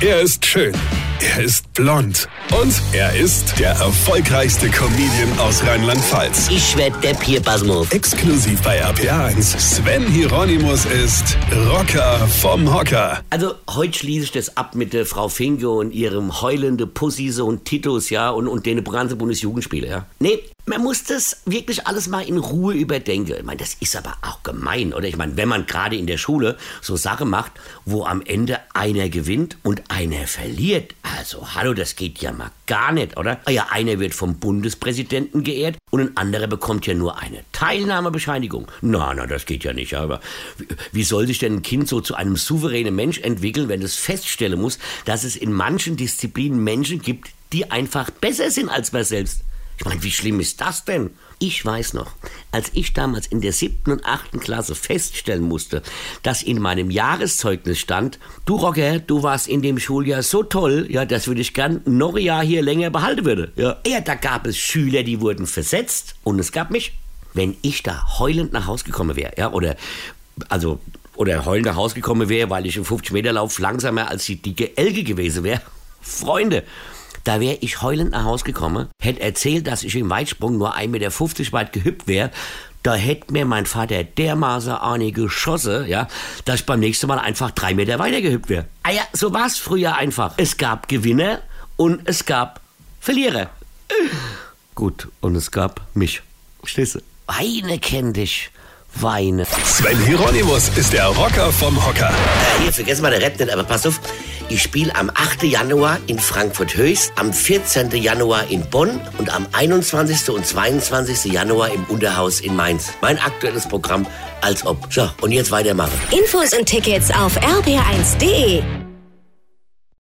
Er ist schön. Er ist blond. Und er ist der erfolgreichste Comedian aus Rheinland-Pfalz. Ich werd der Pierpasmus. Exklusiv bei RPA1. Sven Hieronymus ist Rocker vom Hocker. Also, heute schließe ich das ab mit der Frau Finke und ihrem heulende Pussy-Sohn Titus, ja, und, und den ganzen Bundesjugendspiele, ja. Nee, man muss das wirklich alles mal in Ruhe überdenken. Ich meine, das ist aber auch gemein, oder? Ich meine, wenn man gerade in der Schule so Sachen macht, wo am Ende einer gewinnt und einer verliert. Also, hallo, das geht ja mal gar nicht, oder? Ah ja, einer wird vom Bundespräsidenten geehrt und ein anderer bekommt ja nur eine Teilnahmebescheinigung. Na, na, das geht ja nicht. Aber wie, wie soll sich denn ein Kind so zu einem souveränen Mensch entwickeln, wenn es feststellen muss, dass es in manchen Disziplinen Menschen gibt, die einfach besser sind als man selbst? Ich meine, wie schlimm ist das denn? Ich weiß noch, als ich damals in der siebten und achten Klasse feststellen musste, dass in meinem Jahreszeugnis stand, du Rocker, du warst in dem Schuljahr so toll, ja, das würde ich gern noch ein Jahr hier länger behalten würde. Ja, ja, da gab es Schüler, die wurden versetzt und es gab mich. Wenn ich da heulend nach Hause gekommen wäre, ja, oder, also, oder heulend nach Hause gekommen wäre, weil ich im 50-Meter-Lauf langsamer als die dicke Elge gewesen wäre, Freunde, da wäre ich heulend nach Hause gekommen, hätte erzählt, dass ich im Weitsprung nur 1,50 Meter weit gehüpft wäre. Da hätte mir mein Vater dermaßen eine geschossen, ja, dass ich beim nächsten Mal einfach drei Meter weiter gehüpft wäre. Ah ja, so war es früher einfach. Es gab Gewinner und es gab Verlierer. Gut, und es gab mich. Stehst du? Weine kenn dich. Weine. Sven Hieronymus ist der Rocker vom Hocker. Äh, hier, vergessen mal der Rap nicht, aber pass auf. Ich spiele am 8. Januar in Frankfurt-Höchst, am 14. Januar in Bonn und am 21. und 22. Januar im Unterhaus in Mainz. Mein aktuelles Programm als ob. So, und jetzt weitermachen. Infos und Tickets auf rb1.de.